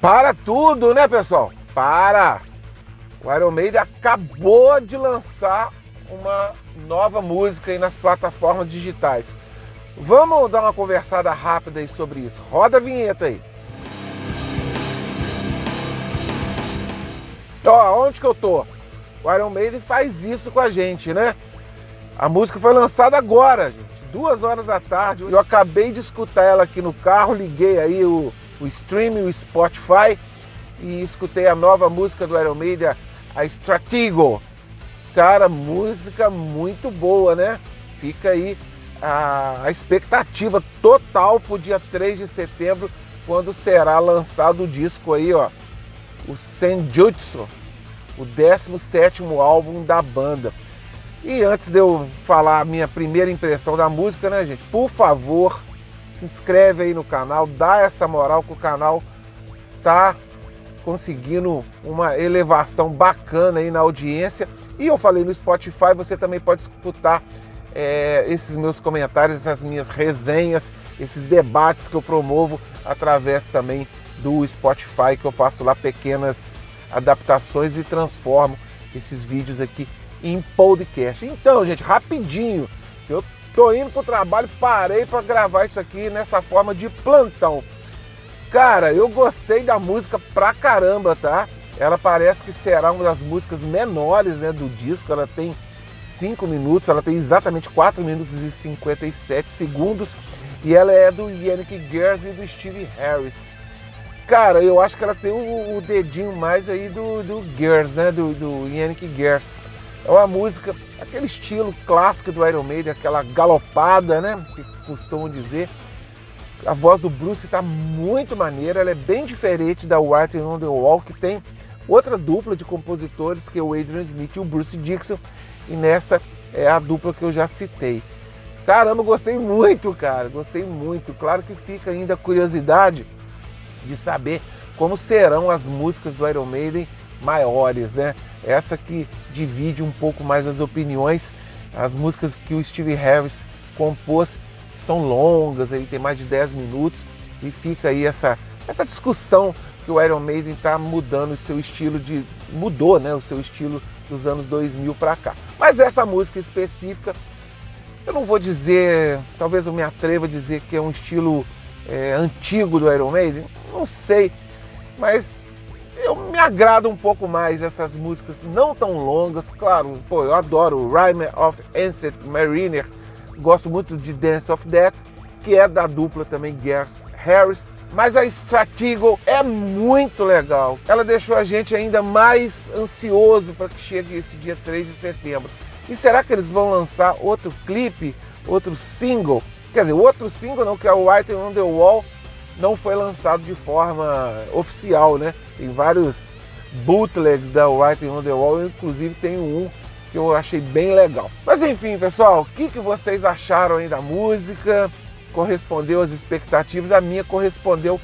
Para tudo, né, pessoal? Para! O Iron Maiden acabou de lançar uma nova música aí nas plataformas digitais. Vamos dar uma conversada rápida aí sobre isso. Roda a vinheta aí. Então, onde que eu tô? O Iron Maiden faz isso com a gente, né? A música foi lançada agora, gente, duas horas da tarde. Eu acabei de escutar ela aqui no carro, liguei aí o, o streaming, o Spotify e escutei a nova música do Iron Maiden, a Stratego. Cara, música muito boa, né? Fica aí a, a expectativa total pro dia 3 de setembro, quando será lançado o disco aí, ó, o Senjutsu, o 17 álbum da banda. E antes de eu falar a minha primeira impressão da música, né, gente? Por favor, se inscreve aí no canal, dá essa moral que o canal tá conseguindo uma elevação bacana aí na audiência. E eu falei no Spotify, você também pode escutar é, esses meus comentários, essas minhas resenhas, esses debates que eu promovo através também do Spotify, que eu faço lá pequenas adaptações e transformo esses vídeos aqui em podcast. Então, gente, rapidinho, eu tô indo pro trabalho, parei para gravar isso aqui nessa forma de plantão. Cara, eu gostei da música pra caramba, tá? Ela parece que será uma das músicas menores né, do disco. Ela tem 5 minutos, ela tem exatamente 4 minutos e 57 segundos. E ela é do Yannick Gers e do Steve Harris. Cara, eu acho que ela tem o, o dedinho mais aí do, do Gers, né? Do, do Yannick Gers. É uma música, aquele estilo clássico do Iron Maiden, aquela galopada, né? Que costumam dizer. A voz do Bruce está muito maneira, ela é bem diferente da White on the Wall, que tem outra dupla de compositores, que é o Adrian Smith e o Bruce Dixon, e nessa é a dupla que eu já citei. Caramba, gostei muito, cara, gostei muito. Claro que fica ainda a curiosidade de saber como serão as músicas do Iron Maiden maiores, né? Essa que divide um pouco mais as opiniões. As músicas que o Steve Harris compôs são longas, aí tem mais de 10 minutos e fica aí essa, essa discussão que o Iron Maiden está mudando o seu estilo de mudou, né, o seu estilo dos anos 2000 para cá. Mas essa música específica, eu não vou dizer, talvez eu me atreva a dizer que é um estilo é, antigo do Iron Maiden, não sei, mas eu me agrada um pouco mais essas músicas não tão longas. Claro, pô, eu adoro Rhyme of Ancient Mariner, gosto muito de Dance of Death, que é da dupla também Gers Harris. Mas a Stratego é muito legal. Ela deixou a gente ainda mais ansioso para que chegue esse dia 3 de setembro. E será que eles vão lançar outro clipe, outro single? Quer dizer, outro single não, que é o White on the Wall, não foi lançado de forma oficial, né? Tem vários bootlegs da White on the Wall, inclusive tem um que eu achei bem legal. Mas enfim, pessoal, o que, que vocês acharam aí da música? Correspondeu às expectativas? A minha correspondeu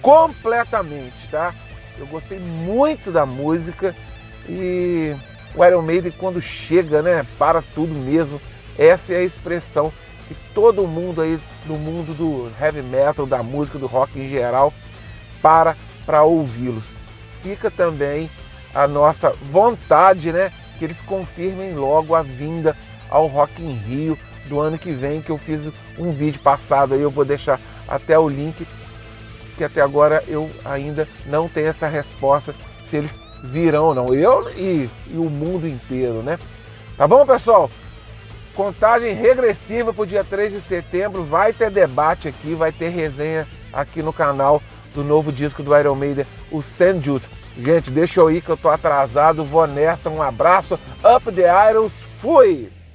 completamente, tá? Eu gostei muito da música e o Iron Maiden quando chega, né, para tudo mesmo. Essa é a expressão que todo mundo aí do mundo do heavy metal, da música, do rock em geral, para para ouvi-los. Fica também a nossa vontade, né, que eles confirmem logo a vinda ao Rock in Rio do ano que vem, que eu fiz um vídeo passado aí, eu vou deixar até o link, que até agora eu ainda não tenho essa resposta se eles virão ou não. Eu e, e o mundo inteiro, né? Tá bom, pessoal? Contagem regressiva para o dia 3 de setembro. Vai ter debate aqui, vai ter resenha aqui no canal do novo disco do Iron Maiden, o Senjutsu. Gente, deixa eu ir que eu tô atrasado. Vou nessa. Um abraço. Up the Irons. Fui!